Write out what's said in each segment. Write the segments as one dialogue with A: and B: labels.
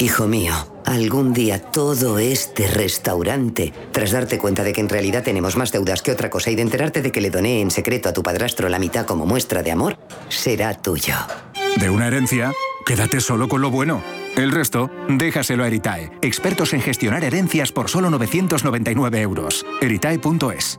A: Hijo mío, algún día todo este restaurante, tras darte cuenta de que en realidad tenemos más deudas que otra cosa y de enterarte de que le doné en secreto a tu padrastro la mitad como muestra de amor, será tuyo.
B: De una herencia, quédate solo con lo bueno. El resto, déjaselo a Eritae, expertos en gestionar herencias por solo 999 euros. Eritae.es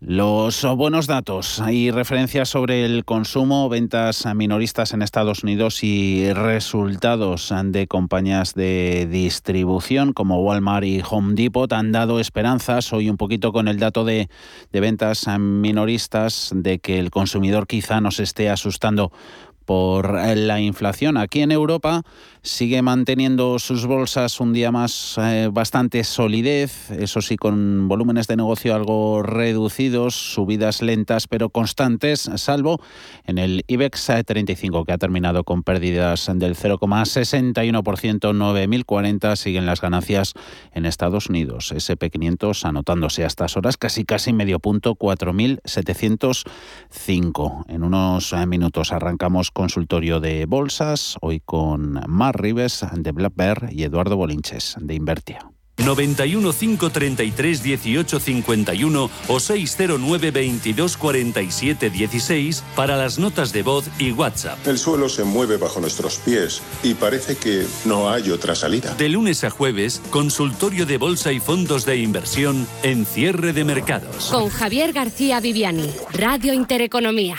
C: Los buenos datos. Hay referencias sobre el consumo, ventas minoristas en Estados Unidos y resultados de compañías de distribución como Walmart y Home Depot han dado esperanzas hoy un poquito con el dato de, de ventas minoristas de que el consumidor quizá nos esté asustando por la inflación. Aquí en Europa sigue manteniendo sus bolsas un día más eh, bastante solidez, eso sí con volúmenes de negocio algo reducidos, subidas lentas pero constantes, salvo en el IBEX 35 que ha terminado con pérdidas del 0,61%, 9.040 siguen las ganancias en Estados Unidos, SP500 anotándose a estas horas casi casi medio punto, 4.705. En unos eh, minutos arrancamos consultorio de bolsas, hoy con Mar Rives de Black Bear y Eduardo Bolinches de Invertia.
D: 91 533 18 51 o 609 22 47 16 para las notas de voz y WhatsApp.
E: El suelo se mueve bajo nuestros pies y parece que no hay otra salida.
D: De lunes a jueves, consultorio de bolsa y fondos de inversión en cierre de mercados.
F: Con Javier García Viviani, Radio Intereconomía.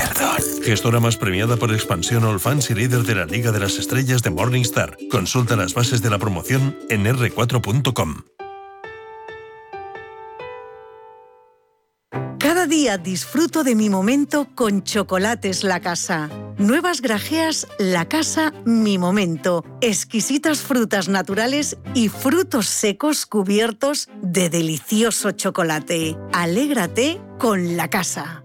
G: perdón.
H: Gestora más premiada por expansión All Fans y líder de la Liga de las Estrellas de Morningstar. Consulta las bases de la promoción en r4.com.
I: Cada día disfruto de mi momento con Chocolates La Casa. Nuevas grajeas La Casa Mi Momento. Exquisitas frutas naturales y frutos secos cubiertos de delicioso chocolate. Alégrate con La Casa.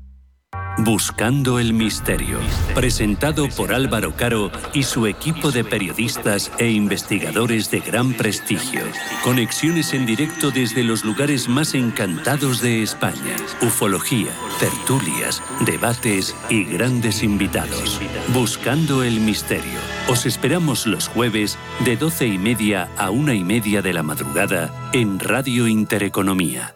D: Buscando el misterio, presentado por Álvaro Caro y su equipo de periodistas e investigadores de gran prestigio. Conexiones en directo desde los lugares más encantados de España. Ufología, tertulias, debates y grandes invitados. Buscando el misterio. Os esperamos los jueves de doce y media a una y media de la madrugada en Radio Intereconomía.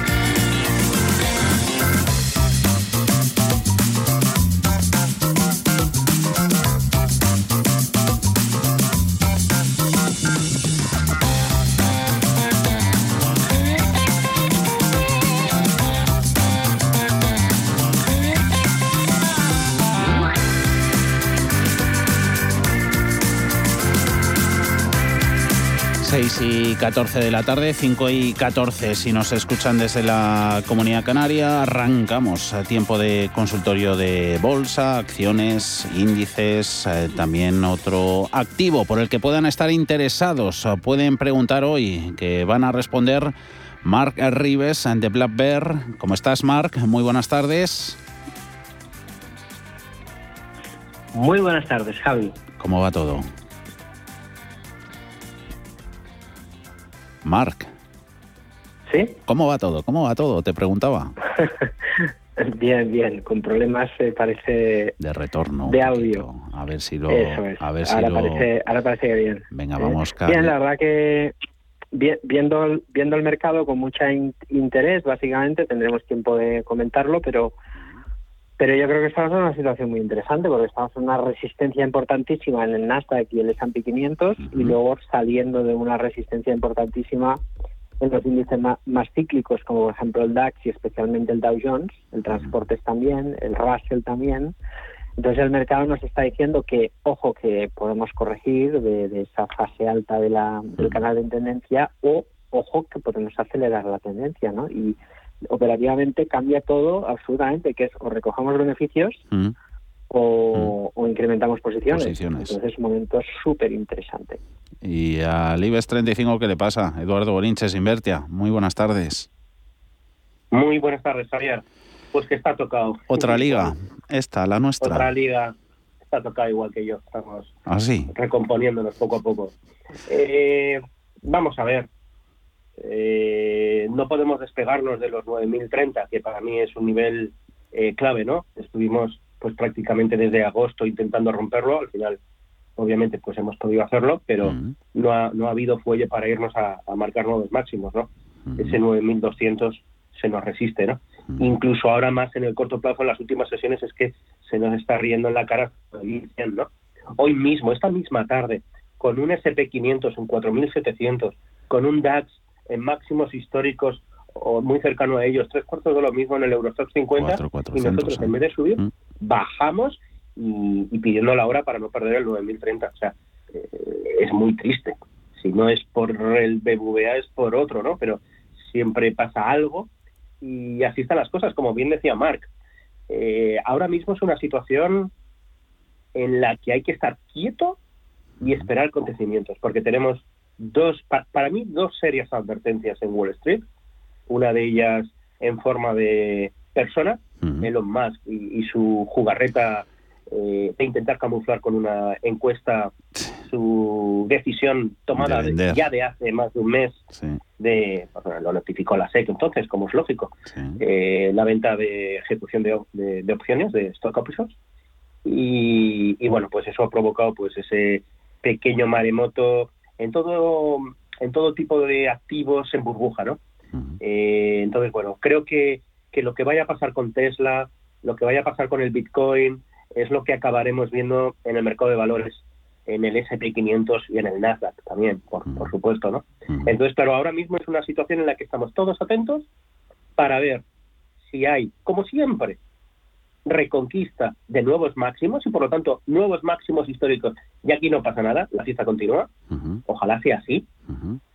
C: Y 14 de la tarde, 5 y 14 si nos escuchan desde la Comunidad Canaria. Arrancamos a tiempo de consultorio de bolsa, acciones, índices, eh, también otro activo por el que puedan estar interesados. Pueden preguntar hoy, que van a responder Mark Rives de Black Bear. ¿Cómo estás, Mark? Muy buenas tardes.
J: Muy buenas tardes, Javi.
C: ¿Cómo va todo? Mark.
J: ¿Sí?
C: ¿Cómo va todo? ¿Cómo va todo? Te preguntaba.
J: bien, bien. Con problemas, eh, parece...
C: De retorno.
J: De audio.
C: A ver si lo...
J: Eso es.
C: A ver si
J: ahora,
C: lo...
J: parece, ahora parece bien.
C: Venga,
J: ¿Eh?
C: vamos,
J: Bien, la verdad que viendo, viendo el mercado con mucho interés, básicamente, tendremos tiempo de comentarlo, pero pero yo creo que estamos en una situación muy interesante porque estamos en una resistencia importantísima en el Nasdaq y el S&P 500 y luego saliendo de una resistencia importantísima en los índices más, cíclicos como por ejemplo el DAX y especialmente el Dow Jones, el transportes también, el Russell también. Entonces el mercado nos está diciendo que, ojo, que podemos corregir de, esa fase alta de la, del canal de tendencia o, ojo, que podemos acelerar la tendencia, ¿no? Y operativamente cambia todo absolutamente, que es o recojamos beneficios mm. o, incrementamos posiciones. Entonces es un momento súper interesante.
C: ¿Y al IBEX 35 qué le pasa? Eduardo Bolinches, Invertia. Muy buenas tardes.
K: Muy buenas tardes, Javier. Pues que está tocado.
C: Otra liga, esta, la nuestra.
K: Otra liga, está tocada igual que yo. Estamos
C: ¿Ah,
K: recomponiéndonos poco a poco. Eh, vamos a ver, eh, no podemos despegarnos de los 9.030, que para mí es un nivel eh, clave, ¿no? Estuvimos pues prácticamente desde agosto intentando romperlo, al final obviamente pues hemos podido hacerlo, pero no, ha, no ha habido fuelle para irnos a, marcar nuevos máximos, ¿no? Ese 9.200 se nos resiste, ¿no? Incluso ahora más en el corto plazo, en las últimas sesiones, es que se nos está riendo en la cara ¿no? Hoy mismo, esta misma tarde, con un SP500 en 4.700, con un DAX en máximos históricos o muy cercano a ellos, tres cuartos de lo mismo en el Eurostock 50, y nosotros en vez de subir, bajamos y, pidiendo la hora para no perder el 9030. O sea, eh, es muy triste. Si no es por el BBVA, es por otro, ¿no? Pero siempre pasa algo y así están las cosas, como bien decía Mark. Eh, ahora mismo es una situación en la que hay que estar quieto y esperar acontecimientos, porque tenemos dos, para mí, dos serias advertencias en Wall Street. Una de ellas en forma de persona, Elon Musk y su jugarreta eh, de intentar camuflar con una encuesta su decisión tomada ya de hace más de un mes de lo notificó la SEC entonces como es lógico eh, la venta de ejecución de, de, opciones de stock options. Y, y, bueno pues eso ha provocado pues ese pequeño maremoto en todo en todo tipo de activos en burbuja no eh, entonces bueno creo que que lo que vaya a pasar con Tesla lo que vaya a pasar con el Bitcoin es lo que acabaremos viendo en el mercado de valores, en el SP500 y en el Nasdaq también, por, por supuesto, ¿no? Entonces, pero ahora mismo es una situación en la que estamos todos atentos para ver si hay, como siempre, reconquista de nuevos máximos y por lo tanto nuevos máximos históricos y aquí no pasa nada, la fiesta continúa, ojalá sea así,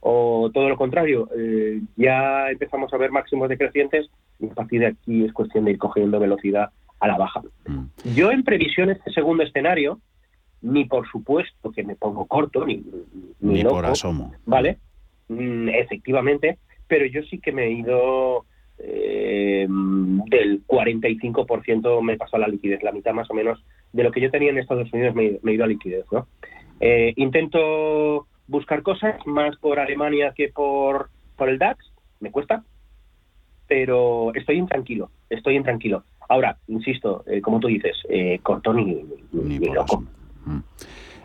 K: o todo lo contrario, eh, ya empezamos a ver máximos decrecientes y a partir de aquí es cuestión de ir cogiendo velocidad a la baja. Mm. Yo en previsión este segundo escenario, ni por supuesto que me pongo corto, ni,
C: ni, por asomo.
K: ¿Vale? Mm, efectivamente, pero yo sí que me he ido eh, del 45% me pasó a la liquidez, la mitad más o menos de lo que yo tenía en Estados Unidos me, he ido a liquidez, ¿no? Eh, intento buscar cosas más por Alemania que por, por el DAX, me cuesta, pero estoy intranquilo, estoy intranquilo. Ahora, insisto, eh, como tú dices, eh, corto ni, ni, loco.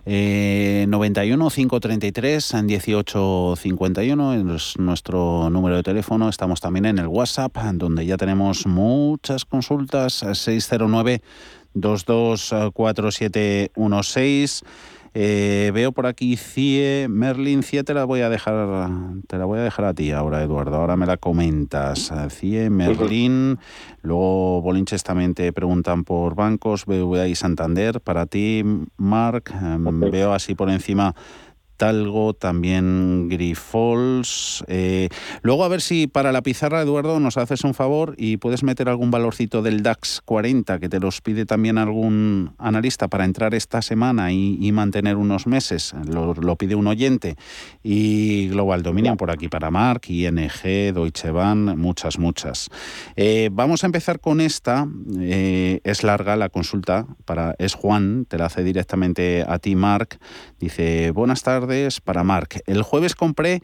C: 91 533 18 51 es nuestro número de teléfono. Estamos también en el WhatsApp, donde ya tenemos muchas consultas. 609 224716 eh, veo por aquí CIE, Merlin, CIE te la voy a dejar, te la voy a dejar a ti ahora, Eduardo. Ahora me la comentas. CIE, Merlin, luego Bolinches también te preguntan por bancos, BVA y Santander. Para ti, Mark, em, veo así por encima Talgo, también Grifols. Eh, luego a ver si para la pizarra, Eduardo, nos haces un favor y puedes meter algún valorcito del DAX 40 que te los pide también algún analista para entrar esta semana y, mantener unos meses. Lo, pide un oyente. Y Global Dominion por aquí para Mark, ING, Deutsche Bank, muchas, muchas. Eh, vamos a empezar con esta. Eh, es larga la consulta. Para, es Juan, te la hace directamente a ti, Mark. Dice, buenas tardes para Mark. El jueves compré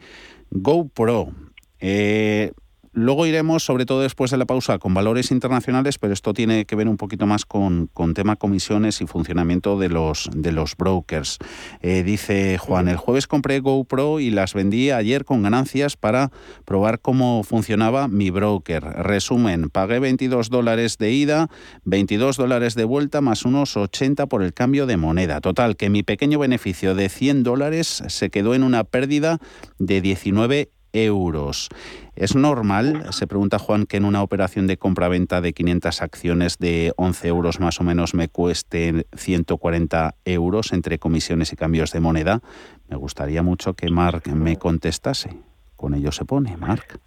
C: GoPro. Eh, Luego iremos, sobre todo después de la pausa, con valores internacionales, pero esto tiene que ver un poquito más con, con tema comisiones y funcionamiento de los, de los brokers. Eh, dice Juan, el jueves compré GoPro y las vendí ayer con ganancias para probar cómo funcionaba mi broker. Resumen, pagué 22 dólares de ida, 22 dólares de vuelta, más unos 80 por el cambio de moneda. Total, que mi pequeño beneficio de 100 dólares se quedó en una pérdida de 19 euros. ¿Es normal, se pregunta Juan, que en una operación de compra-venta de 500 acciones de 11 euros más o menos me cueste 140 euros entre comisiones y cambios de moneda? Me gustaría mucho que Mark me contestase. Con ello se pone, Mark.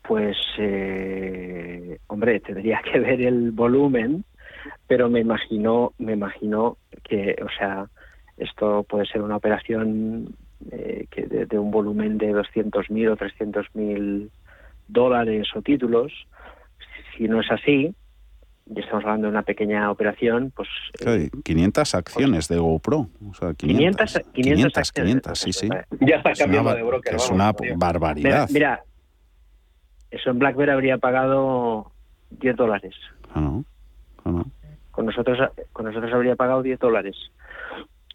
J: Pues, eh, hombre, tendría que ver el volumen, pero me imagino, me imagino que, o sea, esto puede ser una operación eh, que de, un volumen de 200.000 o 300.000 dólares o títulos. Si no es así, y estamos hablando de una pequeña operación, pues...
C: 500 eh, acciones de GoPro. O sea, 500, 500, 500, sí, sí.
K: Ya está cambiando de broker.
C: Es una barbaridad.
J: Mira, eso en BlackBerry habría pagado 10 dólares.
C: Ah, no. Ah, no.
J: Con nosotros, con nosotros habría pagado 10 dólares.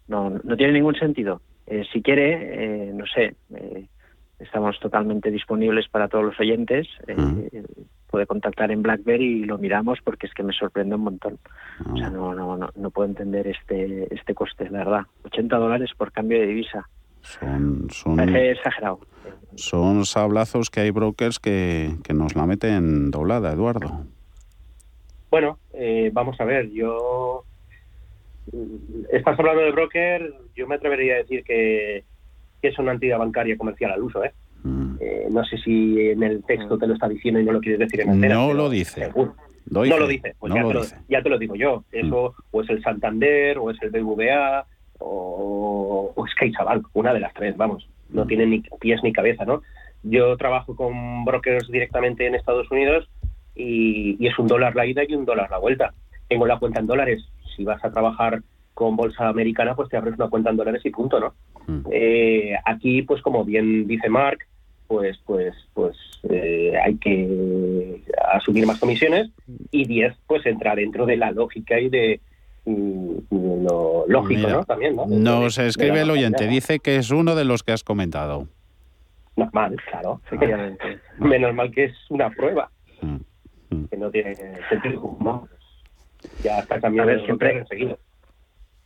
J: no, no tiene ningún sentido. Eh, si quiere, eh, no sé, eh, estamos totalmente disponibles para todos los oyentes. Puede contactar en BlackBerry y lo miramos porque es que me sorprende un montón. O sea, no, no, no, no puedo entender este, este coste, la verdad. 80 dólares por cambio de divisa.
C: Son, son,
J: exagerado.
C: Son sablazos que hay brokers que, que nos la meten doblada, Eduardo.
K: Bueno, vamos a ver, yo estás hablando de broker, yo me atrevería a decir que, es una entidad bancaria comercial al uso, ¿eh? Mm. ¿eh? no sé si en el texto te lo está diciendo y no lo quieres decir en entera.
C: No lo dice.
K: no lo dice, pues ya, te lo, digo yo. Mm. Eso o es el Santander, o es el BBVA, o, o es CaixaBank, una de las tres, vamos. No mm. tiene ni pies ni cabeza, ¿no? Yo trabajo con brokers directamente en Estados Unidos y, y es un dólar la ida y un dólar la vuelta. Tengo la cuenta en dólares, si vas a trabajar con bolsa americana, pues te abres una cuenta en dólares y punto, ¿no? Mm. Eh, aquí, pues como bien dice Mark, pues pues pues eh, hay que asumir más comisiones y 10 pues entra dentro de la lógica y de mm, lo lógico, ¿no? También, ¿no?
C: Nos escribe el oyente, dice que es uno de los que has comentado.
K: Normal, claro, efectivamente. Menos mal que es una prueba, mm. que no tiene sentido ya está cambiando siempre enseguida.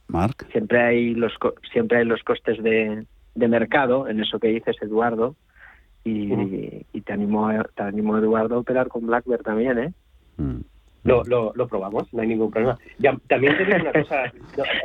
C: Mark.
J: Siempre hay los siempre hay los costes de, de mercado en eso que dices Eduardo y, y te animo te animo Eduardo a operar con Blackbird también, ¿eh?
K: Mm. Lo, lo, lo, probamos, no hay ningún problema. Ya, también te digo una cosa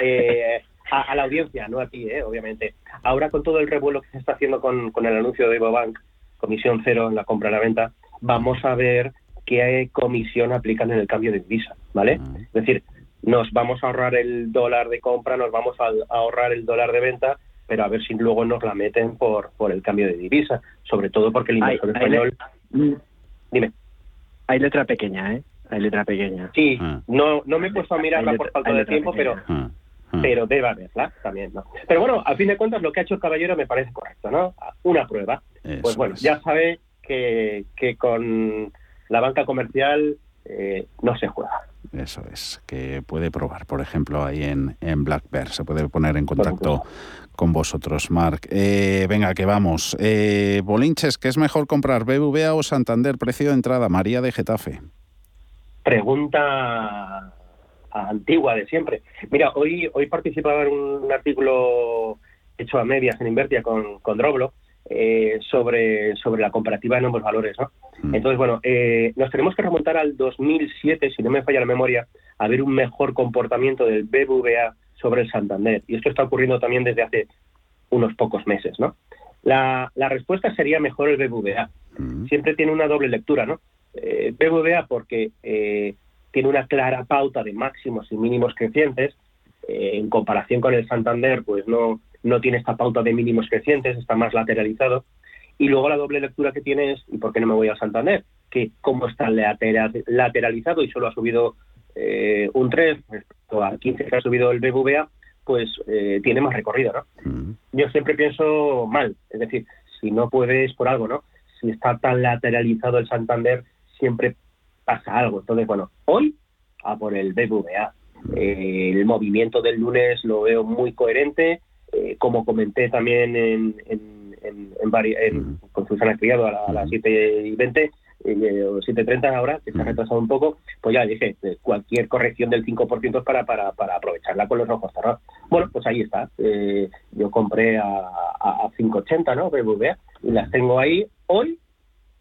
K: eh, a, la audiencia, no a ti, eh, obviamente. Ahora con todo el revuelo que se está haciendo con, con el anuncio de Bank comisión cero en la compra y la venta, vamos a ver qué comisión aplican en el cambio de divisa, ¿vale? Es decir, nos vamos a ahorrar el dólar de compra, nos vamos a ahorrar el dólar de venta, pero a ver si luego nos la meten por, por el cambio de divisa, sobre todo porque el inversor español... Dime.
J: Hay letra pequeña, ¿eh? Hay letra pequeña.
K: Sí, ah. no, no me he puesto a mirarla por falta de tiempo, pero... Ah, ah. Pero debe haberla también, ¿no? Pero bueno, a fin de cuentas lo que ha hecho el caballero me parece correcto, ¿no? Una prueba. pues bueno, ya sabe que, que con la banca comercial eh, no se juega.
C: Eso es, que puede probar, por ejemplo, ahí en, en Black Bear, se puede poner en contacto con vosotros, Marc. Eh, venga, que vamos. Eh, Bolinches, ¿qué es mejor comprar, BBVA o Santander? Precio de entrada, María de Getafe.
K: Pregunta antigua de siempre. Mira, hoy, hoy participaba en un artículo hecho a medias en Invertia con, con Droblo, eh, sobre, sobre la comparativa de nuevos valores. ¿no? Mm. Entonces, bueno, eh, nos tenemos que remontar al 2007, si no me falla la memoria, a ver un mejor comportamiento del BBVA sobre el Santander. Y esto está ocurriendo también desde hace unos pocos meses. ¿no? La, la respuesta sería mejor el BBVA. Mm. Siempre tiene una doble lectura. ¿no? Eh, BBVA porque eh, tiene una clara pauta de máximos y mínimos crecientes. en comparación con el Santander, pues no, no tiene esta pauta de mínimos crecientes, está más lateralizado. Y luego la doble lectura que tiene es, ¿y por qué no me voy a Santander? Que como está lateralizado y solo ha subido eh, un 3 respecto a 15 que ha subido el BBVA, pues eh, tiene más recorrido, ¿no? Mm. Yo siempre pienso mal, es decir, si no puedes por algo, ¿no? Si está tan lateralizado el Santander, siempre pasa algo. Entonces, bueno, hoy a por el BBVA. Eh, el movimiento del lunes lo veo muy coherente, eh, como comenté también en, en, en, en, con Susana Criado a, las 7 y 20 eh, o 7.30 ahora, que se ha retrasado un poco, pues ya dije, eh, cualquier corrección del 5% para, para, para aprovecharla con los ojos cerrados. Bueno, pues ahí está. yo compré a, a, 5.80, ¿no? BBVA, y las tengo ahí hoy,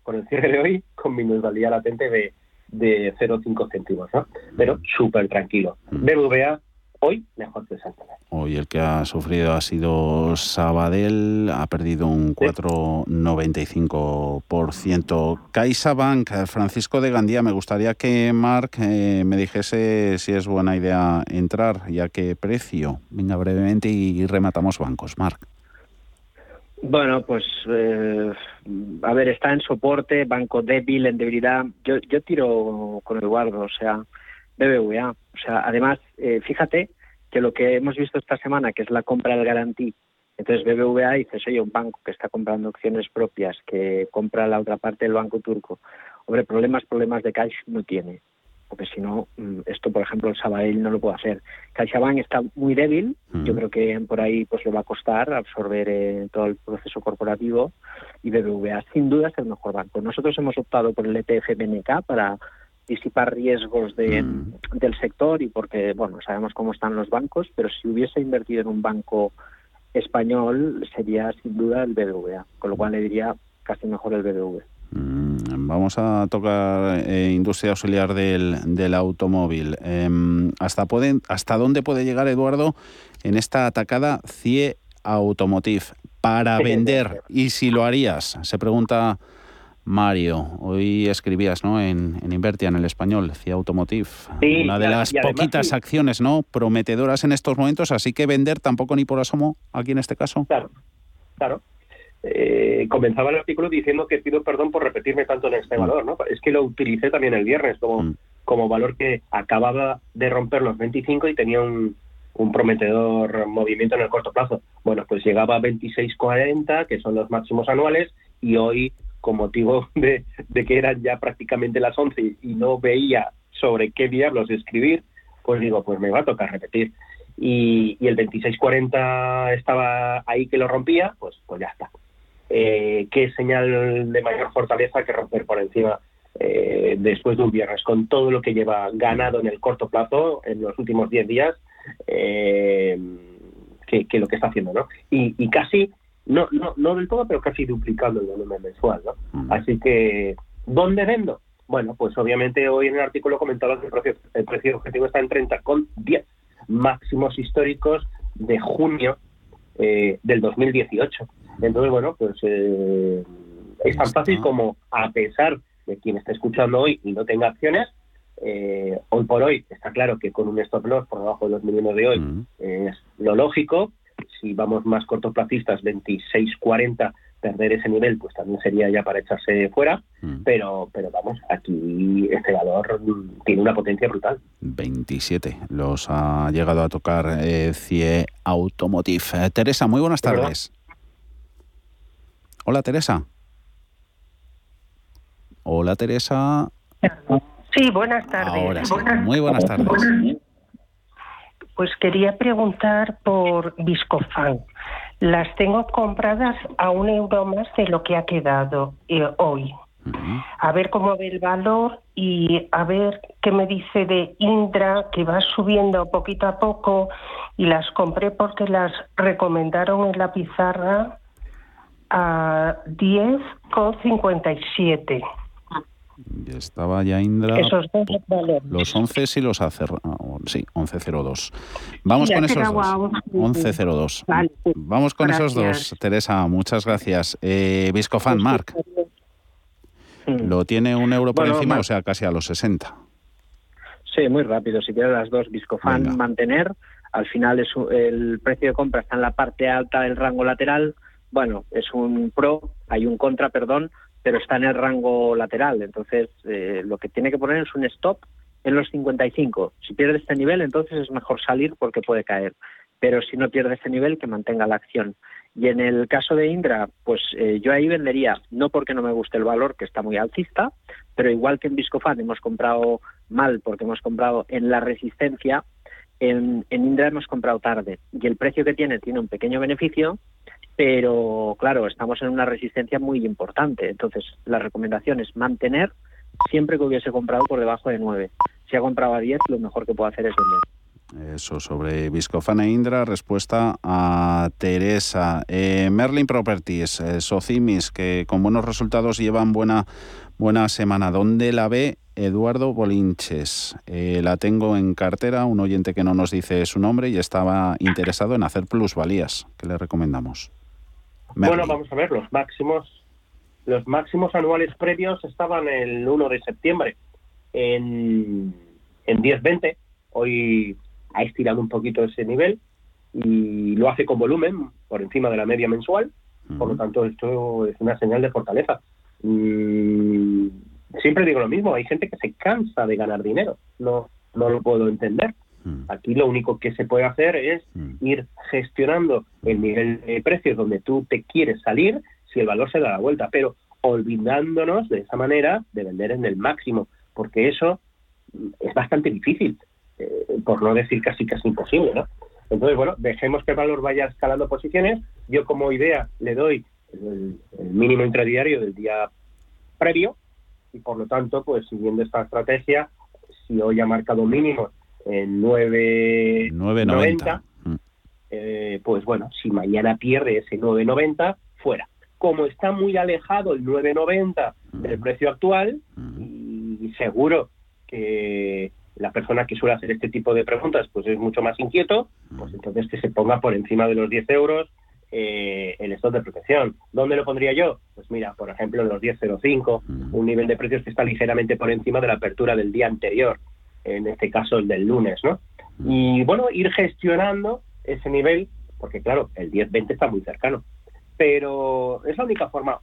K: con el cierre de hoy, con minusvalía latente de, de 0,5 céntimos, ¿no? Pero súper tranquilo. BBVA hoy mejor que Santander.
C: Hoy el que ha sufrido ha sido Sabadell, ha perdido un 4,95%. CaixaBank, Francisco de Gandía, me gustaría que Marc eh, me dijese si es buena idea entrar y a qué precio. Venga, brevemente y rematamos bancos. Marc.
J: Bueno, pues eh, a ver, está en soporte, banco débil, en debilidad. Yo, yo tiro con Eduardo, o sea, BBVA. O sea, además, eh, fíjate que lo que hemos visto esta semana, que es la compra del garantí, entonces BBVA dice, oye, un banco que está comprando acciones propias, que compra la otra parte del banco turco. Hombre, problemas, problemas de cash no tiene. porque si no, mm, esto, por ejemplo, el Sabadell no lo puede hacer. CaixaBank está muy débil, yo creo que por ahí pues le va a costar absorber eh, todo el proceso corporativo y BBVA sin duda es el mejor banco. Nosotros hemos optado por el ETF BNK para disipar riesgos de, del sector y porque, bueno, sabemos cómo están los bancos, pero si hubiese invertido en un banco español sería sin duda el BBVA, con lo cual le diría casi mejor el BBVA.
C: Mm, vamos a tocar eh, industria auxiliar del, del automóvil. Em, ¿hasta, pueden, ¿Hasta dónde puede llegar, Eduardo, en esta atacada CIE Automotive para vender? Y si lo harías, se pregunta Mario. Hoy escribías ¿no? en, en Invertia, en el español, CIE Automotive. una de las poquitas acciones no prometedoras en estos momentos, así que vender tampoco ni por asomo aquí en este caso.
K: Claro, claro eh, comenzaba el artículo diciendo que pido perdón por repetirme tanto en este mm. valor, ¿no? Es que lo utilicé también el viernes como, mm. como valor que acababa de romper los 25 y tenía un, un prometedor movimiento en el corto plazo. Bueno, pues llegaba a 26.40, que son los máximos anuales, y hoy, con motivo de, que eran ya prácticamente las 11 y no veía sobre qué diablos escribir, pues digo, pues me va a tocar repetir. Y, y el 26.40 estaba ahí que lo rompía, pues, pues ya está eh, qué señal de mayor fortaleza que romper por encima eh, después de un viernes, con todo lo que lleva ganado en el corto plazo en los últimos 10 días, eh, que, lo que está haciendo, ¿no? Y, casi, no, no, no del todo, pero casi duplicando el volumen mensual, ¿no? Así que, ¿dónde vendo? Bueno, pues obviamente hoy en el artículo comentaba que el precio, el precio objetivo está en 30 con 10 máximos históricos de junio eh, del 2018. Entonces, bueno, pues eh, es tan fácil como, a pesar de quien está escuchando hoy y no tenga acciones, eh, hoy por hoy está claro que con un stop loss por debajo de los mínimos de hoy es lo lógico. Si vamos más cortoplacistas, 26.40, perder ese nivel, pues también sería ya para echarse fuera. Pero, pero vamos, aquí este valor tiene una potencia brutal.
C: 27 los ha llegado a tocar eh, CIE Automotive. Eh, Teresa, muy buenas tardes. Hola, Teresa. Hola, Teresa.
L: Sí, buenas tardes.
C: Muy buenas tardes.
L: Pues quería preguntar por Viscofan. Las tengo compradas a un euro más de lo que ha quedado eh, hoy. A ver cómo ve el valor y a ver qué me dice de Indra, que va subiendo poquito a poco y las compré porque las recomendaron en la pizarra a 10,57.
C: Y estaba ya Indra.
L: Esos dos
C: Los 11 sí los ha cerrado. Sí, 11.02. Vamos con esos dos. 11.02. Vamos con esos dos, Teresa. Muchas gracias. Eh, Viscofan, Marc. ¿Lo tiene un euro por encima, o sea, casi a los 60?
J: Sí, muy rápido. Si quieres las dos, Viscofan, mantener. Al final es el precio de compra está en la parte alta del rango lateral bueno, es un pro, hay un contra, perdón, pero está en el rango lateral. Entonces, eh, lo que tiene que poner es un stop en los 55. Si pierde este nivel, entonces es mejor salir porque puede caer. Pero si no pierde este nivel, que mantenga la acción. Y en el caso de Indra, pues eh, yo ahí vendería, no porque no me guste el valor, que está muy alcista, pero igual que en Viscofan hemos comprado mal porque hemos comprado en la resistencia, en, en Indra hemos comprado tarde. Y el precio que tiene tiene un pequeño beneficio, pero claro, estamos en una resistencia muy importante. Entonces, la recomendación es mantener siempre que hubiese comprado por debajo de 9. Si ha comprado a 10, lo mejor que puedo hacer es vender.
C: Eso sobre Viscofana e Indra, respuesta a Teresa. Eh, Merlin Properties, eh, Socimis, que con buenos resultados llevan buena, buena semana. ¿Dónde la ve Eduardo Bolinches? Eh, la tengo en cartera, un oyente que no nos dice su nombre y estaba interesado en hacer plusvalías. ¿Qué le recomendamos?
K: Bueno, vamos a ver, los máximos, los máximos anuales previos estaban el 1 de septiembre en, en 10.20. Hoy ha estirado un poquito ese nivel y lo hace con volumen por encima de la media mensual. Por lo tanto, esto es una señal de fortaleza. Mm, siempre digo lo mismo, hay gente que se cansa de ganar dinero. No, no lo puedo entender. Mm. Aquí lo único que se puede hacer es mm. ir gestionando el nivel de precios donde tú te quieres salir si el valor se da la vuelta, pero olvidándonos de esa manera de vender en el máximo, porque eso es bastante difícil, eh, por no decir casi casi imposible, ¿no? Entonces, bueno, dejemos que el valor vaya escalando posiciones. Yo como idea le doy el, mínimo intradiario del día previo y por lo tanto, pues siguiendo esta estrategia, si hoy ha marcado mínimo en 9.90, mm. eh, pues bueno, si mañana pierde ese 9.90, fuera. Como está muy alejado el 9.90 del precio actual, mm. y seguro que la persona que suele hacer este tipo de preguntas pues es mucho más inquieto, pues entonces que se ponga por encima de los 10 euros eh, el stock de protección. ¿Dónde lo pondría yo? Pues mira, por ejemplo, en los 10.05, un nivel de precios que está ligeramente por encima de la apertura del día anterior, en este caso el del lunes, ¿no? Y bueno, ir gestionando ese nivel, porque claro, el 10.20 está muy cercano, pero es la única forma.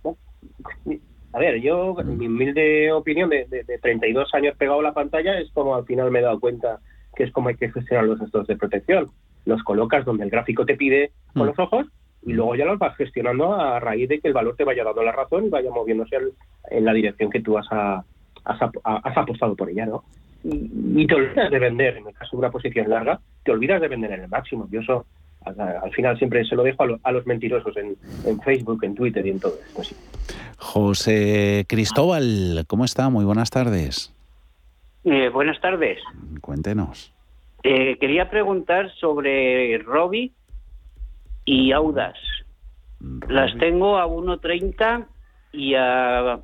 K: A ver, yo, en mi humilde opinión de, de, 32 años pegado a la pantalla, es como al final me he dado cuenta que es como hay que gestionar los estados de protección. Los colocas donde el gráfico te pide con mm. los ojos y luego ya los vas gestionando a raíz de que el valor te vaya dando la razón y vaya moviéndose en la dirección que tú has, has, apostado por ella, ¿no? Y, te olvidas de vender, en el caso de una posición larga, te olvidas de vender en el máximo. Yo eso al, final siempre se lo dejo a, los mentirosos en, Facebook, en Twitter y en todo esto.
C: José Cristóbal, ¿cómo está? Muy buenas tardes.
M: Eh, buenas tardes.
C: Cuéntenos.
M: Eh, quería preguntar sobre Robbie y Audas. Las tengo a 1.30 y a,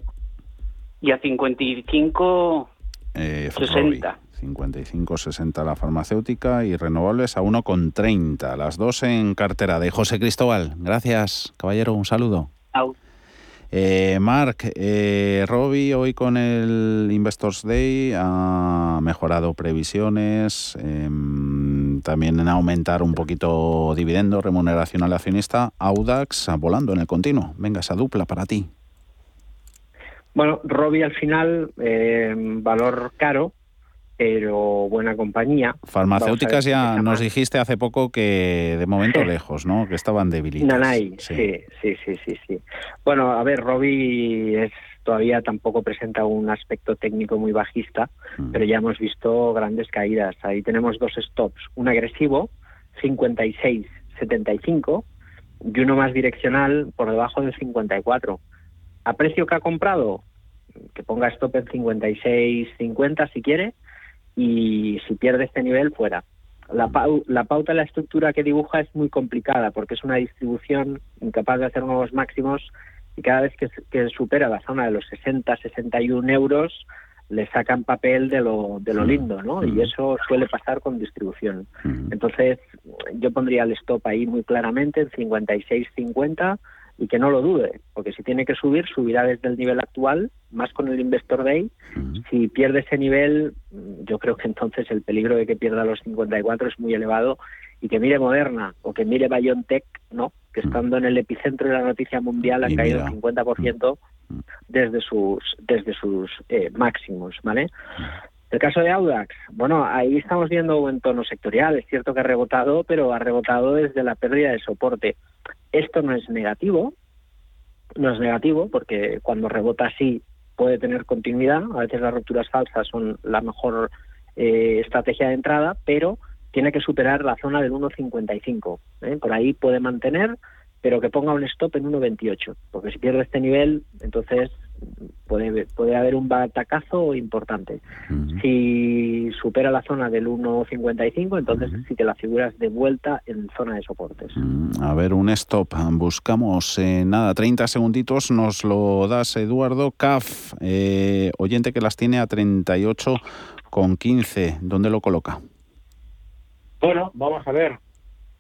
M: y a 55 eh, 60.
C: 55,60 la farmacéutica y renovables a 1,30. Las dos en cartera de José Cristóbal. Gracias, caballero. Un saludo. Eh, Mark, eh, Robbie hoy con el Investors Day ha mejorado previsiones, em, también en aumentar un poquito dividendo, remuneración al accionista, Audax volando en el continuo. Venga, esa dupla para ti.
J: Bueno, Robbie al final, eh, valor caro, pero buena compañía.
C: Farmacéuticas ya nos dijiste hace poco que de momento lejos, ¿no? Que estaban debilitadas.
J: Nanay, sí. sí, sí, sí, sí, Bueno, a ver, Robbie es todavía tampoco presenta un aspecto técnico muy bajista, mm. pero ya hemos visto grandes caídas. Ahí tenemos dos stops, un agresivo, 56, 75, y uno más direccional por debajo del 54. ¿A precio que ha comprado? Que ponga stop en 56, 50 si quiere, y si pierde este nivel, fuera. La, la pauta, la estructura que dibuja es muy complicada porque es una distribución incapaz de hacer nuevos máximos y cada vez que, supera la zona de los 60, 61 euros, le sacan papel de lo, de lo lindo, ¿no? Y eso suele pasar con distribución. Entonces, yo pondría el stop ahí muy claramente en 56.50 y que no lo dude, porque si tiene que subir, subirá desde el nivel actual, más con el Investor Day. Si pierde ese nivel, yo creo que entonces el peligro de que pierda los 54 es muy elevado y que mire Moderna o que mire BioNTech, ¿no? que estando en el epicentro de la noticia mundial ha caído el 50% desde sus desde sus eh, máximos, ¿vale? El caso de Audax, bueno, ahí estamos viendo un tono sectorial. Es cierto que ha rebotado, pero ha rebotado desde la pérdida de soporte. Esto no es negativo, no es negativo porque cuando rebota así puede tener continuidad. A veces las rupturas falsas son la mejor eh, estrategia de entrada, pero tiene que superar la zona del 1.55. ¿eh? Por ahí puede mantener, pero que ponga un stop en 1.28, porque si pierde este nivel, entonces puede, puede haber un batacazo importante. Si supera la zona del 1.55, entonces sí que la figuras de vuelta en zona de soportes.
C: A ver, un stop. Buscamos, eh, nada, 30 segunditos, nos lo das Eduardo. CAF, eh, oyente que las tiene a 38 con 15. ¿Dónde lo coloca?
K: Bueno, vamos a ver.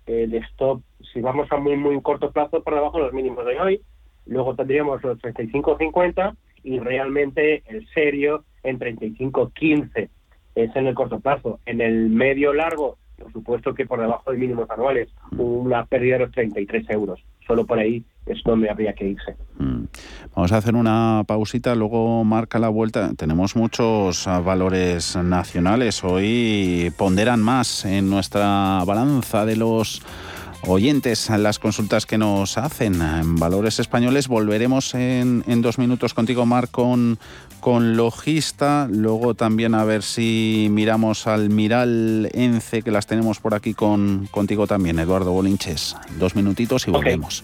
K: El stop, si vamos a muy, muy corto plazo, por debajo de los mínimos de hoy, luego tendríamos los 35.50 y realmente el serio en 35.15 es en el corto plazo. En el medio largo, por supuesto que por debajo de mínimos anuales, una pérdida de los 33 euros. Solo por ahí es donde habría que irse.
C: Mm. Vamos a hacer una pausita, luego marca la vuelta. Tenemos muchos ah, valores nacionales. Hoy ponderan más en nuestra balanza de los oyentes las consultas que nos hacen. En Valores Españoles volveremos en, dos minutos contigo, Mar, con, con Logista. Luego también a ver si miramos al Miral Ence, que las tenemos por aquí con, contigo también, Eduardo Bolinches. Dos minutitos y volvemos.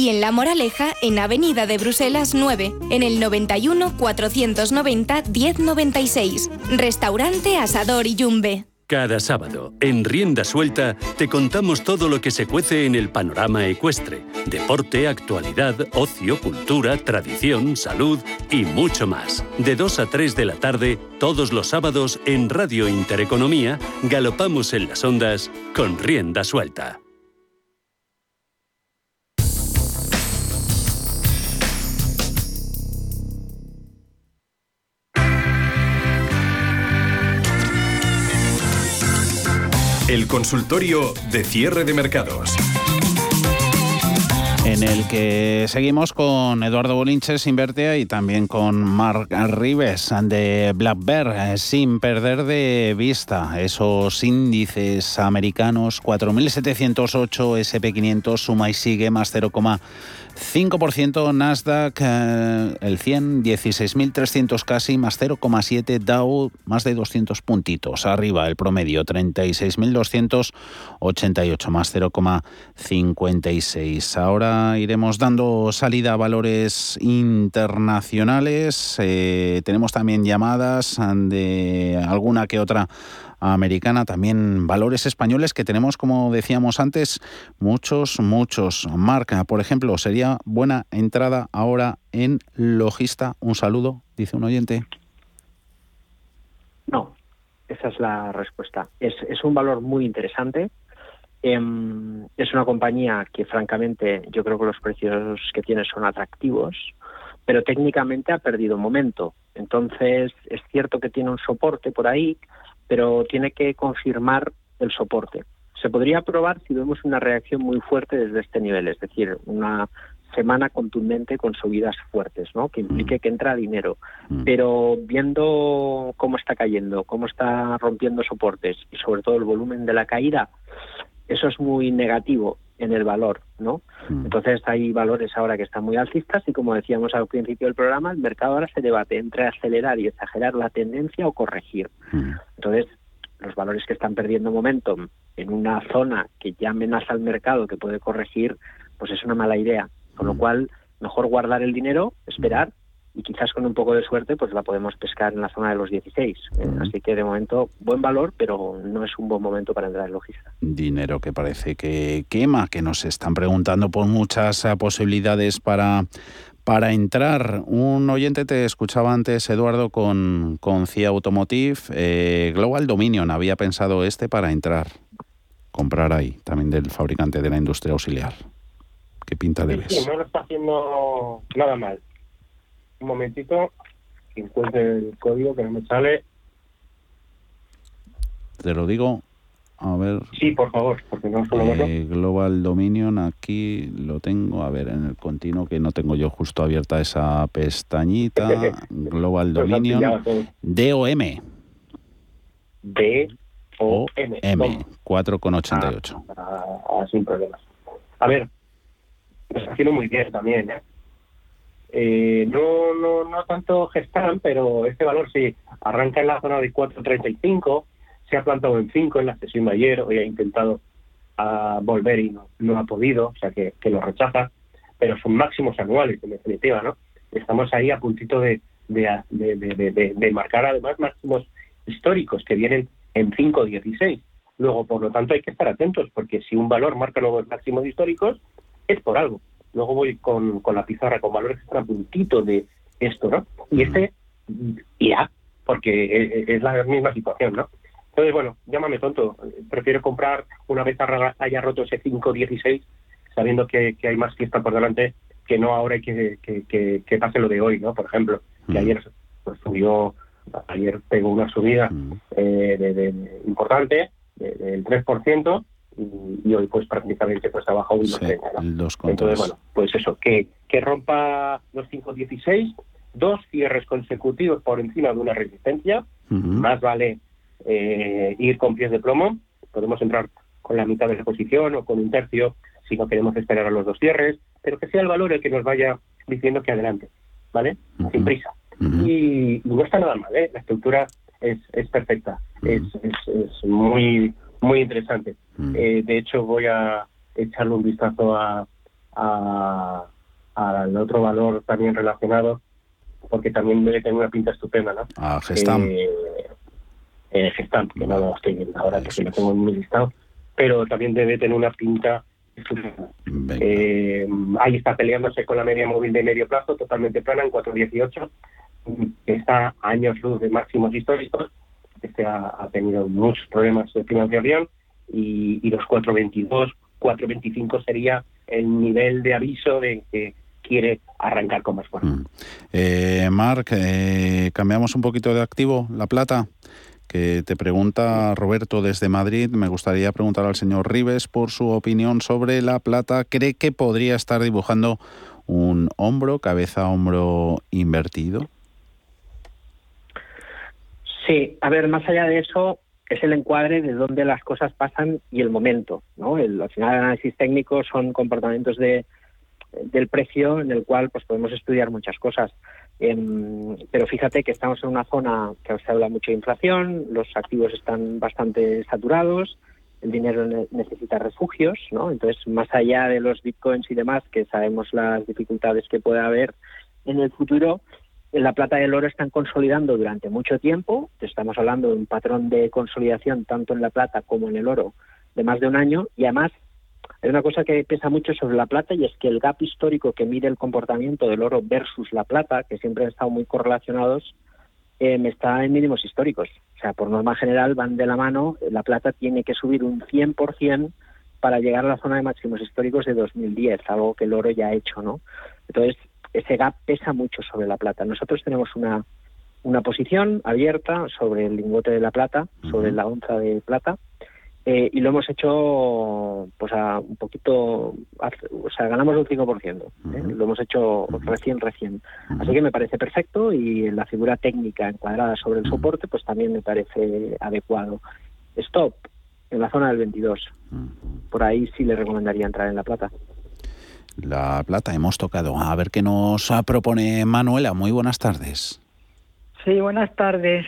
N: y en La Moraleja, en Avenida de Bruselas 9, en el 91 490 1096. Restaurante Asador y Yumbe.
D: Cada sábado, en Rienda Suelta, te contamos todo lo que se cuece en el panorama ecuestre. Deporte, actualidad, ocio, cultura, tradición, salud y mucho más. De 2 a 3 de la tarde, todos los sábados, en Radio Intereconomía, galopamos en las ondas con Rienda Suelta.
O: El consultorio de cierre de mercados.
C: En el que seguimos con Eduardo Bolinches, Invertea, y también con Mark Rives de Black Bear, eh, sin perder de vista esos índices americanos, 4.708 SP500, suma y sigue más 0, 5% Nasdaq, eh, el 100, 16.300 casi, más 0,7 Dow, más de 200 puntitos. Arriba el promedio, 36.288, más 0,56. Ahora iremos dando salida a valores internacionales. Eh, tenemos también llamadas de alguna que otra americana, también valores españoles que tenemos, como decíamos antes, muchos, muchos. Marca, por ejemplo, sería buena entrada ahora en Logista. Un saludo, dice un oyente.
J: No, esa es la respuesta. Es, un valor muy interesante. Em, es una compañía que, francamente, yo creo que los precios que tiene son atractivos, pero técnicamente ha perdido momento. Entonces, es cierto que tiene un soporte por ahí, pero tiene que confirmar el soporte. Se podría probar si vemos una reacción muy fuerte desde este nivel, es decir, una semana contundente con subidas fuertes, ¿no? Que implique mm. que entra dinero. Mm. Pero viendo cómo está cayendo, cómo está rompiendo soportes y sobre todo el volumen de la caída, eso es muy negativo en el valor, ¿no? Mm. Entonces hay valores ahora que están muy alcistas y como decíamos al principio del programa, el mercado ahora se debate entre acelerar y exagerar la tendencia o corregir. Mm. Entonces, los valores que están perdiendo momentum en una zona que ya amenaza al mercado que puede corregir, pues es una mala idea. Con lo mm. cual, mejor guardar el dinero, esperar y quizás con un poco de suerte pues la podemos pescar en la zona de los 16. Eh, así que de momento buen valor, pero no es un buen momento para entrar en logista.
C: Dinero que parece que quema, que nos están preguntando por muchas eh, posibilidades para para entrar, un oyente te escuchaba antes, Eduardo, con, con CIA Automotive. Eh, Global Dominion había pensado este para entrar. comprar ahí, también del fabricante de la industria auxiliar. ¿Qué pinta ves?
K: Sí, no lo está haciendo nada mal. Un momentito, que encuentre el código que no me sale.
C: Te lo digo, a ver.
K: Sí, por favor, porque no solo
C: eh, Global Dominion, aquí lo tengo, a ver, en el continuo que no tengo yo justo abierta esa pestañita. Global pues Dominion, DOM.
K: D-O-M.
C: M, 4,88.
K: Ah, ah, sin problemas. A ver, está haciendo muy bien también, ¿eh? Eh, no, no, no tanto Gestam, pero este valor sí arranca en la zona de 4.35 se ha plantado en 5 en la sesión de ayer, hoy ha intentado a volver y no, ha podido, o sea que, lo rechaza, pero son máximos anuales en definitiva, ¿no? Estamos ahí a puntito de, de, marcar además máximos históricos que vienen en 5.16. Luego, por lo tanto, hay que estar atentos, porque si un valor marca nuevos máximos históricos, es por algo. Luego voy con, con la pizarra con valores que están a puntito de esto, ¿no? Y este ya, porque e, e, es la misma situación, ¿no? Entonces, bueno, llámame tonto. Prefiero comprar una vez haya roto ese 5.16, sabiendo que, hay más fiesta por delante, que no ahora hay que, que, pase lo de hoy, ¿no? Por ejemplo, que ayer pues, subió, ayer pegó una subida eh, de, importante del 3%, y, hoy pues prácticamente pues ha bajado un sí, Entonces, bueno, pues eso, que, que rompa los 5.16, dos cierres consecutivos por encima de una resistencia, más vale eh, ir con pies de plomo. Podemos entrar con la mitad de la posición o con un tercio si no queremos esperar a los dos cierres, pero que sea el valor el que nos vaya diciendo que adelante, ¿vale? Sin prisa. y, no está nada mal, ¿eh? La estructura es, es perfecta, es, es, muy muy interesante. Eh, de hecho, voy a echarle un vistazo a, a, al otro valor también relacionado, porque también debe tener una pinta estupenda, ¿no?
C: A Gestam.
K: Eh, eh, Gestamp, que no lo estoy viendo ahora, que lo tengo en mi listado, pero también debe tener una pinta eh, ahí está peleándose con la media móvil de medio plazo, totalmente plana, en 4.18. Está a años luz de máximos históricos. Este ha, tenido muchos problemas de financiación y, y los 4.22, 4.25 sería el nivel de aviso de que quiere arrancar con más fuerza. Mm.
C: Eh, Marc, eh, cambiamos un poquito de activo, la plata que te pregunta Roberto desde Madrid. Me gustaría preguntar al señor Rives por su opinión sobre la plata. ¿Cree que podría estar dibujando un hombro, cabeza-hombro invertido?
J: Sí, a ver, más allá de eso, es el encuadre de dónde las cosas pasan y el momento. ¿no? El, al final, el análisis técnico son comportamientos de, del precio en el cual pues podemos estudiar muchas cosas. Em, pero fíjate que estamos en una zona que se habla mucho de inflación, los activos están bastante saturados, el dinero necesita refugios, ¿no? Entonces, más allá de los bitcoins y demás, que sabemos las dificultades que puede haber en el futuro, la plata y el oro están consolidando durante mucho tiempo. Estamos hablando de un patrón de consolidación tanto en la plata como en el oro de más de un año y además hay una cosa que pesa mucho sobre la plata y es que el gap histórico que mide el comportamiento del oro versus la plata, que siempre han estado muy correlacionados, eh, está en mínimos históricos. O sea, por norma general van de la mano, la plata tiene que subir un 100% para llegar a la zona de máximos históricos de 2010, algo que el oro ya ha hecho, ¿no? Entonces, ese gap pesa mucho sobre la plata. Nosotros tenemos una, una posición abierta sobre el lingote de la plata, sobre la onza de plata, eh, y lo hemos hecho pues a un poquito, o sea, ganamos un 5%, ¿eh? lo hemos hecho recién, recién. Así que me parece perfecto y la figura técnica encuadrada sobre el soporte pues también me parece adecuado. Stop, en la zona del 22. Por ahí sí le recomendaría entrar en la plata.
C: La plata hemos tocado. A ver qué nos propone Manuela. Muy buenas tardes.
P: Sí, buenas tardes.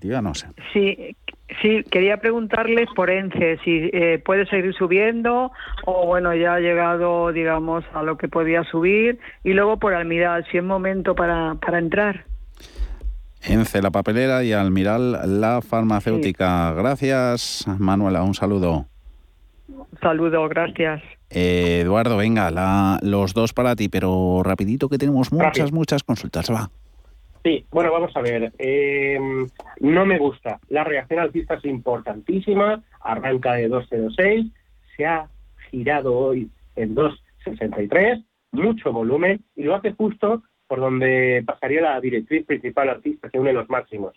C: Díganos.
P: Sí, Sí, quería preguntarle por ENCE si eh, puede seguir subiendo o bueno, ya ha llegado, digamos, a lo que podía subir y luego por Almiral, si es momento para, para entrar.
C: ENCE, la papelera y Almiral, la farmacéutica. Gracias, Manuela, un saludo.
P: Un saludo, gracias.
C: Eh, Eduardo, venga, la, los dos para ti, pero rapidito que tenemos muchas, muchas consultas, va.
K: Sí, bueno, vamos a ver. Eh, no me gusta. La reacción alcista es importantísima. Arranca de 2.06. Se ha girado hoy en 2.63. Mucho volumen. Y lo hace justo por donde pasaría la directriz principal alcista que une los máximos.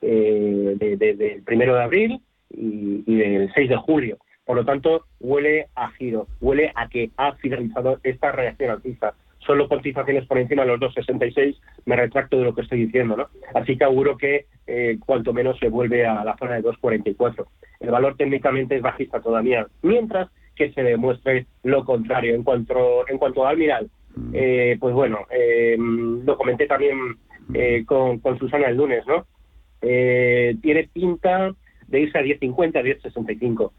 K: Eh, del primero de abril y, y del 6 de julio. Por lo tanto, huele a giro, huele a que ha finalizado esta reacción alcista solo cotizaciones por encima de los 2,66, me retracto de lo que estoy diciendo, ¿no? Así que auguro que eh, cuanto menos se vuelve a la zona de 2,44. El valor técnicamente es bajista todavía, mientras que se demuestre lo contrario. En cuanto, en cuanto a Almiral, eh, pues bueno, eh, lo comenté también con, con, Susana el lunes, ¿no? tiene pinta de irse a 10,50, a 10,65,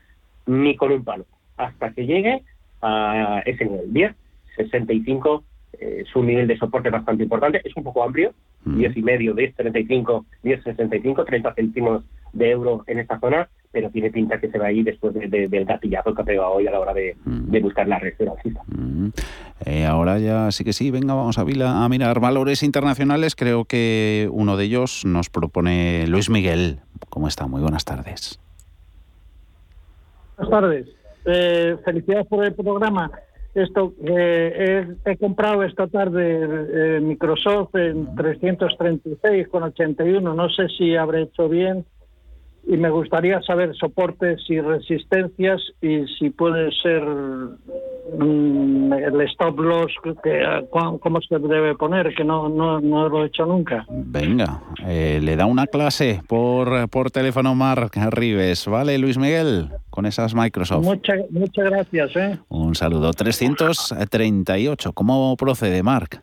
K: ni con un palo, hasta que llegue a ese nivel, 10, 65 es eh, un nivel de soporte bastante importante, es un poco amplio, 10 y medio, 10, 35, 10, 65, 30 céntimos de euro en esta zona, pero tiene pinta que se va a ir después del gatillazo que ha pegado hoy a la hora de, buscar la reacción
C: eh, ahora ya sí que sí, venga, vamos a, a mirar valores internacionales. Creo que uno de ellos nos propone Luis Miguel. ¿Cómo está? Muy buenas tardes.
Q: Buenas tardes. Eh, felicidades por el programa. Esto eh, he, comprado esta tarde eh, Microsoft en 336 con 81 no sé si habré hecho bien y me gustaría saber soportes y resistencias y si puede ser mm, el stop loss que, cómo se debe poner que no, no, no lo he hecho nunca.
C: Venga eh, le da una clase por, por teléfono Marc Rives vale Luis Miguel con esas Microsoft.
Q: Muchas muchas gracias ¿eh?
C: un saludo. 338 ¿cómo procede Marc?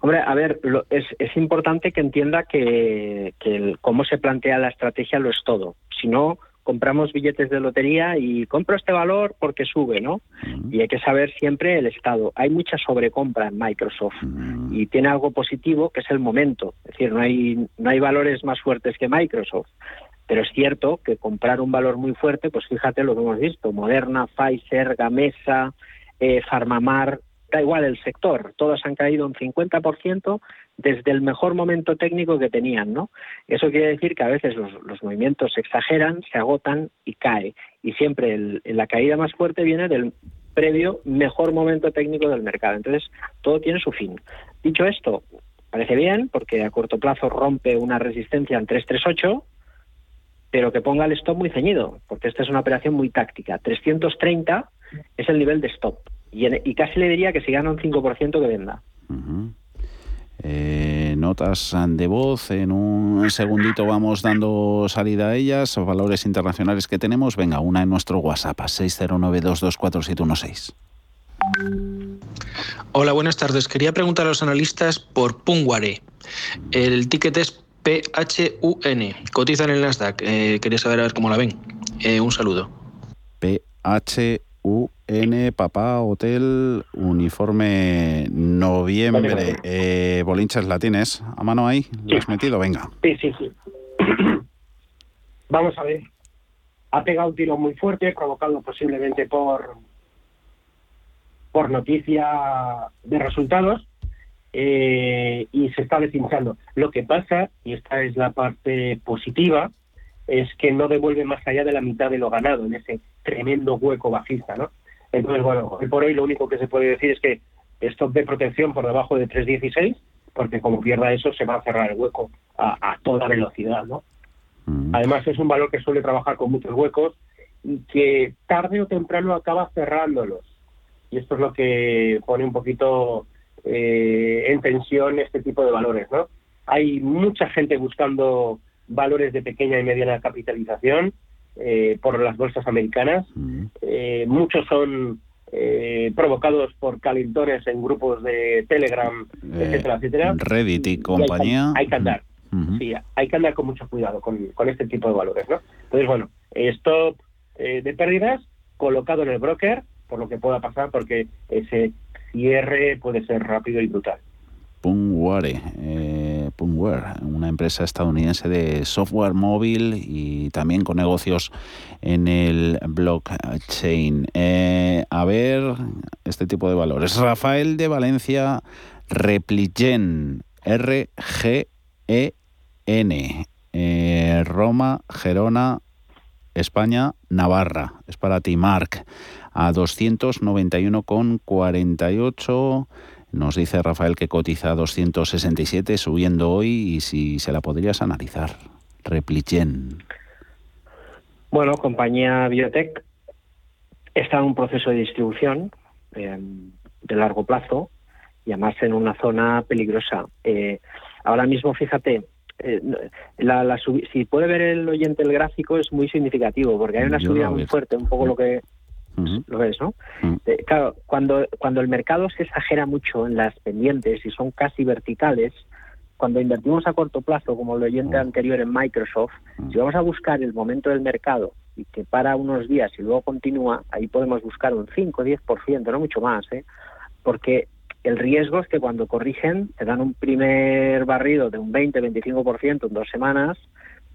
J: Hombre, a ver, es, es, importante que entienda que, cómo se plantea la estrategia lo es todo. Si no, compramos billetes de lotería y compro este valor porque sube, ¿no? Y hay que saber siempre el estado. Hay mucha sobrecompra en Microsoft y tiene algo positivo que es el momento. Es decir, no hay, no hay valores más fuertes que Microsoft. Pero es cierto que comprar un valor muy fuerte, pues fíjate lo que hemos visto, Moderna, Pfizer, Gamesa, eh, Farmamar, da igual el sector, todos han caído un 50% desde el mejor momento técnico que tenían, ¿no? Eso quiere decir que a veces los, movimientos se exageran, se agotan y cae. Y siempre la caída más fuerte viene del previo mejor momento técnico del mercado. Entonces, todo tiene su fin. Dicho esto, parece bien porque a corto plazo rompe una resistencia en 338, pero que ponga el stop muy ceñido, porque esta es una operación muy táctica. 330 es el nivel de stop y, casi le diría que si gana un 5% que venda.
C: Eh, notas de voz, en un segundito vamos dando salida a ellas, valores internacionales que tenemos. Venga, una en nuestro WhatsApp, 609224716.
R: Hola, buenas tardes. Quería preguntar a los analistas por Pungware. El ticket es PHUN, cotiza en el Nasdaq. Eh, quería saber a ver cómo la ven. Eh, un saludo.
C: PHUN. N, papá, hotel, uniforme, noviembre. Eh, Bolinchas, ¿la tienes a mano ahí? ¿La has metido? Venga.
K: Sí, sí, sí. Vamos a ver. Ha pegado un tiro muy fuerte, provocado posiblemente por, por noticia de resultados, eh, y se está deshinchando. Lo que pasa, y esta es la parte positiva, es que no devuelve más allá de la mitad de lo ganado en ese tremendo hueco bajista, ¿no? Entonces, bueno, hoy por hoy lo único que se puede decir es que stop de protección por debajo de 3.16, porque como pierda eso se va a cerrar el hueco a, toda velocidad, ¿no? Mm. Además es un valor que suele trabajar con muchos huecos y que tarde o temprano acaba cerrándolos. Y esto es lo que pone un poquito eh, en tensión este tipo de valores, ¿no? Hay mucha gente buscando valores de pequeña y mediana capitalización eh, por las bolsas americanas. Eh, muchos son eh, provocados por calentones en grupos de Telegram, etcétera, etcétera.
C: Reddit y compañía.
K: hay, que andar. Sí, hay que andar con mucho cuidado con, con este tipo de valores, ¿no? Entonces, bueno, stop de pérdidas colocado en el broker, por lo que pueda pasar, porque ese cierre puede ser rápido y brutal.
C: Pungware, eh, una empresa estadounidense de software móvil y también con negocios en el blockchain. Eh, a ver, este tipo de valores. Rafael de Valencia, Repligen. R-G-E-N. Eh, Roma, Gerona, España, Navarra. Es para ti, Marc. A 291,48. Nos dice Rafael que cotiza a 267, subiendo hoy, y si se la podrías analizar. Repligen.
J: Bueno, compañía Biotech está en un proceso de distribución eh, de largo plazo y además en una zona peligrosa. Eh, ahora mismo, fíjate, eh, la, si puede ver el oyente el gráfico es muy significativo porque hay una subida muy fuerte, un poco lo que lo ves, ¿no? Eh, claro, cuando cuando el mercado se exagera mucho en las pendientes y son casi verticales, cuando invertimos a corto plazo, como el oyente anterior en Microsoft, si vamos a buscar el momento del mercado y que para unos días y luego continúa, ahí podemos buscar un 5 o 10%, no mucho más, ¿eh? porque el riesgo es que cuando corrigen te dan un primer barrido de un 20-25% en dos semanas,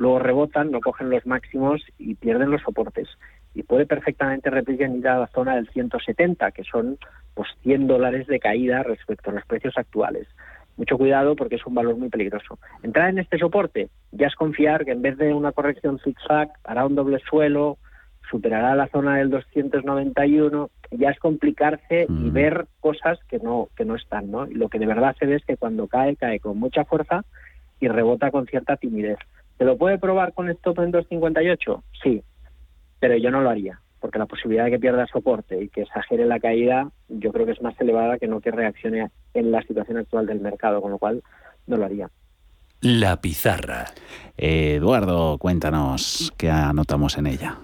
J: luego rebotan, no cogen los máximos y pierden los soportes. Y puede perfectamente replicar a la zona del 170, que son pues 100 dólares de caída respecto a los precios actuales. Mucho cuidado porque es un valor muy peligroso. Entrar en este soporte ya es confiar que en vez de una corrección zigzag hará un doble suelo, superará la zona del 291, ya es complicarse y mm. ver cosas que no que no están, ¿no? Y lo que de verdad se ve es que cuando cae cae con mucha fuerza y rebota con cierta timidez. ¿Se lo puede probar con stop en 258? Sí, pero yo no lo haría, porque la posibilidad de que pierda soporte y que exagere la caída, yo creo que es más elevada que no que reaccione en la situación actual del mercado, con lo cual no lo haría.
C: La pizarra. Eduardo, cuéntanos qué anotamos en ella.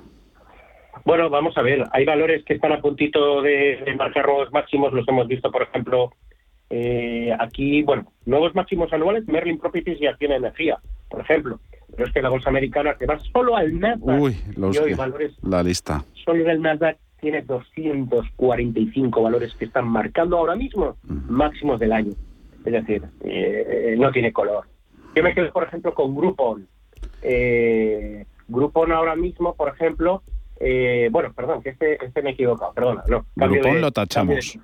K: Bueno, vamos a ver, hay valores que están a puntito de, marcar nuevos máximos, los hemos visto, por ejemplo, eh, aquí, bueno, nuevos máximos anuales, Merlin Properties ya tiene energía, por ejemplo. Pero es que la bolsa americana se va solo al Nasdaq.
C: Uy, valores, la lista.
K: Solo el Nasdaq tiene 245 valores que están marcando ahora mismo máximos del año. Es decir, eh, no tiene color. Yo me quedo, por ejemplo, con Groupon. Eh, Groupon ahora mismo, por ejemplo, eh, bueno, perdón, que este, este me he equivocado, perdona. No,
C: Grupón lo tachamos.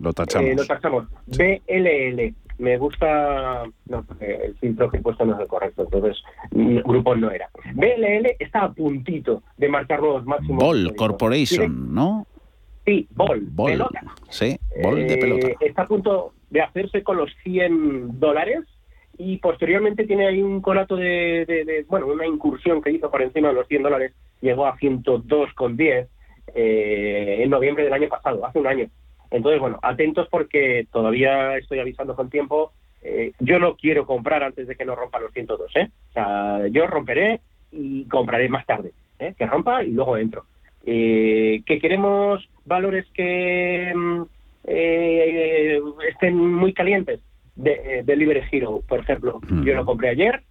C: Lo tachamos.
K: Eh, lo tachamos. BLL. Me gusta. No, el filtro que he puesto no es el correcto, entonces Grupón no era. BLL está a puntito de marcar nuevos máximos.
C: Ball Corporation, ¿no?
K: Sí, Ball.
C: Ball. Pelota. Sí, Ball de eh, pelota.
K: está a punto de hacerse con los 100 dólares y posteriormente tiene ahí un conato de, bueno, una incursión que hizo por encima de los 100 dólares, llegó a 102,10 eh, en noviembre del año pasado, hace un año. Entonces, bueno, atentos porque todavía estoy avisando con tiempo. Eh, yo no quiero comprar antes de que no rompa los 102, ¿eh? O sea, yo romperé y compraré más tarde, ¿eh? que rompa y luego entro. Eh, que queremos valores que mm, eh, estén muy calientes, de, Delivery Hero, por ejemplo. Yo lo compré ayer,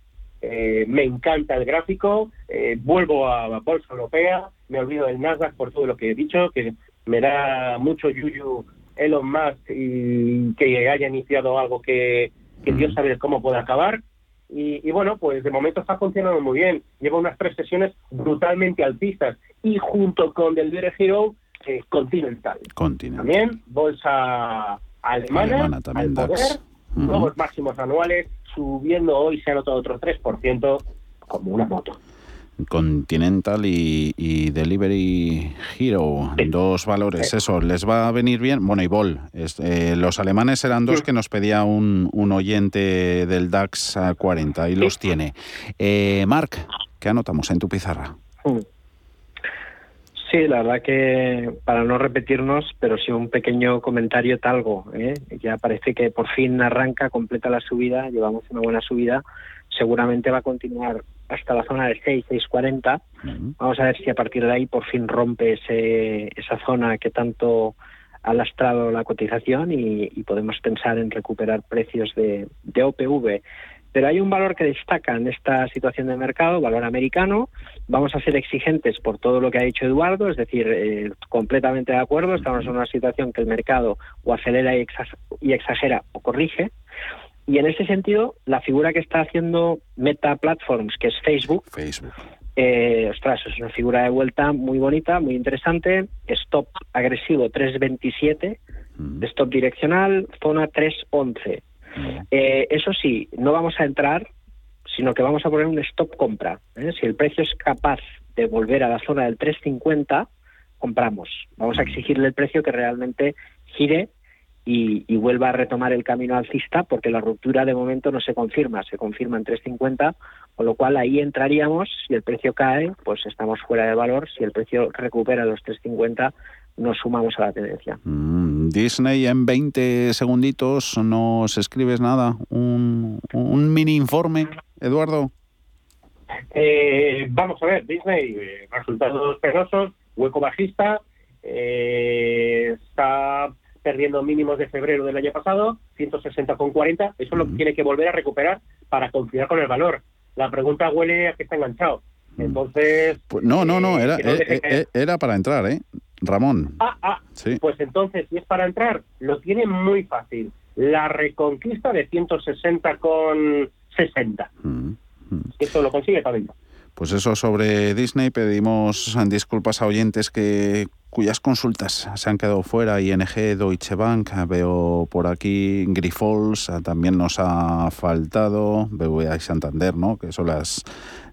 K: eh, me encanta el gráfico, eh, vuelvo a Bolsa Europea, me olvido del Nasdaq por todo lo que he dicho, que me da mucho yuyu Elon Musk y que haya iniciado algo que, Dios sabe cómo puede acabar. Y, bueno, pues de momento está funcionando muy bien. Lleva unas tres sesiones brutalmente altistas y junto con Delivery Hero, eh, Continental. También bolsa alemana, al poder, nuevos máximos anuales, subiendo hoy se ha notado otro 3% como una moto.
C: Continental y, Delivery Hero, dos valores, eso, ¿les va a venir bien? Bueno, y Vol, eh, los alemanes eran dos que nos pedía un, oyente del DAX a 40 y los tiene. Eh, Marc, ¿qué anotamos en tu pizarra? Mm.
J: Sí, la verdad que para no repetirnos, pero sí un pequeño comentario talgo. ¿eh? Ya parece que por fin arranca, completa la subida, llevamos una buena subida. Seguramente va a continuar hasta la zona de 6, 640. Vamos a ver si a partir de ahí por fin rompe ese, esa zona que tanto ha lastrado la cotización y, podemos pensar en recuperar precios de, de OPV. Pero hay un valor que destaca en esta situación de mercado, valor americano. Vamos a ser exigentes por todo lo que ha dicho Eduardo, es decir, eh, completamente de acuerdo. Estamos en una situación que el mercado o acelera y exagera o corrige. Y en ese sentido, la figura que está haciendo Meta Platforms, que es Facebook,
C: Facebook.
J: Eh, ostras, es una figura de vuelta muy bonita, muy interesante. Stop agresivo 327, mm. stop direccional, zona 311. Eh, eso sí, no vamos a entrar, sino que vamos a poner un stop compra. ¿eh? Si el precio es capaz de volver a la zona del 350, compramos. Vamos a exigirle el precio que realmente gire y, vuelva a retomar el camino alcista porque la ruptura de momento no se confirma, se confirma en 3.50, con lo cual ahí entraríamos, si el precio cae, pues estamos fuera de valor, si el precio recupera los 3.50, nos sumamos a la tendencia.
C: Mm, Disney en 20 segunditos, ¿nos escribes nada? ¿Un, mini informe, Eduardo?
K: Eh, vamos a ver, Disney, eh, resultados penosos, hueco bajista, eh, está perdiendo mínimos de febrero del año pasado, 160,40, eso lo tiene que volver a recuperar para confiar con el valor. La pregunta huele a que está enganchado. Mm. Entonces...
C: Pues no, no, no, era, eh, eh, era para entrar, ¿eh? Ramón.
K: Ah, ah, sí. pues entonces, si es para entrar, lo tiene muy fácil. La reconquista de 160 con 60. Mm, mm. Eso lo consigue también.
C: Pues eso sobre Disney, pedimos disculpas a oyentes que cuyas consultas se han quedado fuera, ING, Deutsche Bank, veo por aquí Grifols, también nos ha faltado, BBVA y Santander, ¿no? que son las,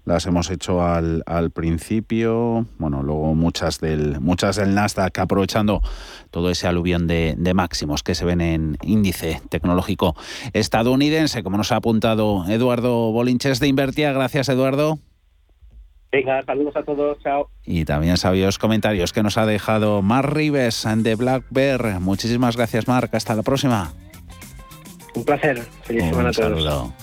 C: las hemos hecho al, al principio, bueno, luego muchas del, muchas del Nasdaq, aprovechando todo ese aluvión de, de máximos que se ven en índice tecnológico estadounidense, como nos ha apuntado Eduardo Bolinches de Invertia. Gracias, Eduardo.
K: Venga, saludos a todos, chao.
C: Y también sabios comentarios que nos ha dejado Mark Rives de Black Bear. Muchísimas gracias, Mark. Hasta la próxima.
J: Un placer. Feliz semana a todos. Saludo.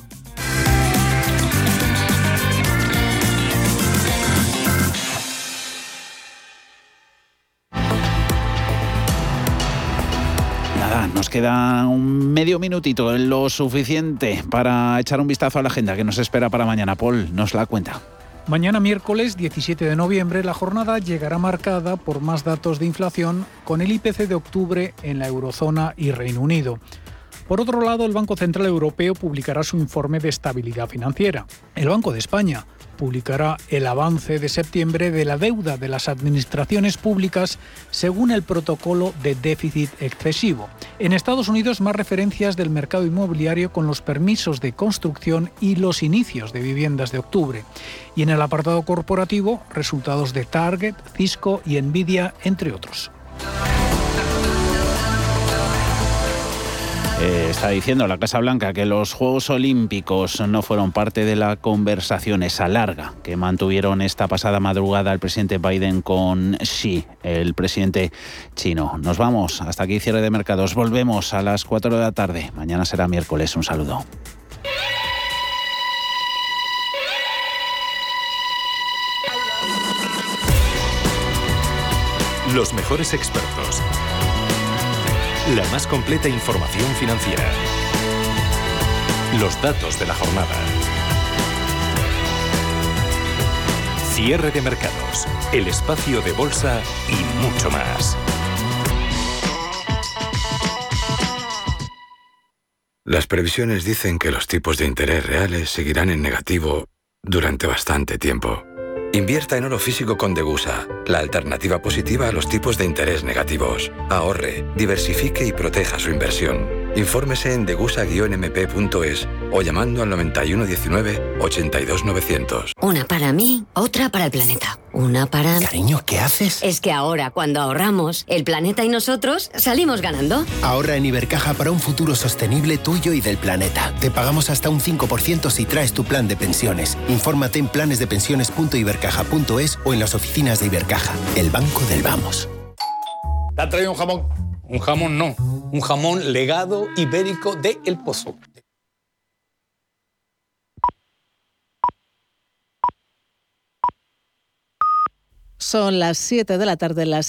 C: Nada, nos queda un medio minutito, lo suficiente para echar un vistazo a la agenda que nos espera para mañana. Paul, nos la cuenta.
S: Mañana miércoles 17 de noviembre la jornada llegará marcada por más datos de inflación con el IPC de octubre en la eurozona y Reino Unido. Por otro lado, el Banco Central Europeo publicará su informe de estabilidad financiera. El Banco de España publicará el avance de septiembre de la deuda de las administraciones públicas según el protocolo de déficit excesivo. En Estados Unidos, más referencias del mercado inmobiliario con los permisos de construcción y los inicios de viviendas de octubre. Y en el apartado corporativo, resultados de Target, Cisco y Nvidia, entre otros.
C: Eh, está diciendo la Casa Blanca que los Juegos Olímpicos no fueron parte de la conversación esa larga que mantuvieron esta pasada madrugada el presidente Biden con Xi, el presidente chino. Nos vamos, hasta aquí cierre de mercados. Volvemos a las 4 de la tarde. Mañana será miércoles. Un saludo.
O: Los mejores expertos la más completa información financiera. Los datos de la jornada. Cierre de mercados, el espacio de bolsa y mucho más.
T: Las previsiones dicen que los tipos de interés reales seguirán en negativo durante bastante tiempo. Invierta en oro físico con Degusa, la alternativa positiva a los tipos de interés negativos. Ahorre, diversifique y proteja su inversión. Infórmese en degusa-mp.es o llamando al 9119 82900.
U: Una para mí, otra para el planeta. Una para...
V: Cariño, ¿qué haces?
U: Es que ahora, cuando ahorramos, el planeta y nosotros salimos ganando.
V: Ahorra en Ibercaja para un futuro sostenible tuyo y del planeta. Te pagamos hasta un 5% si traes tu plan de pensiones. Infórmate en planesdepensiones.ibercaja.es o en las oficinas de Ibercaja, el banco del vamos.
W: ¿Te ha traído un jamón? Un jamón no, un jamón legado ibérico de El Pozo.
X: Son las 7 de la tarde, las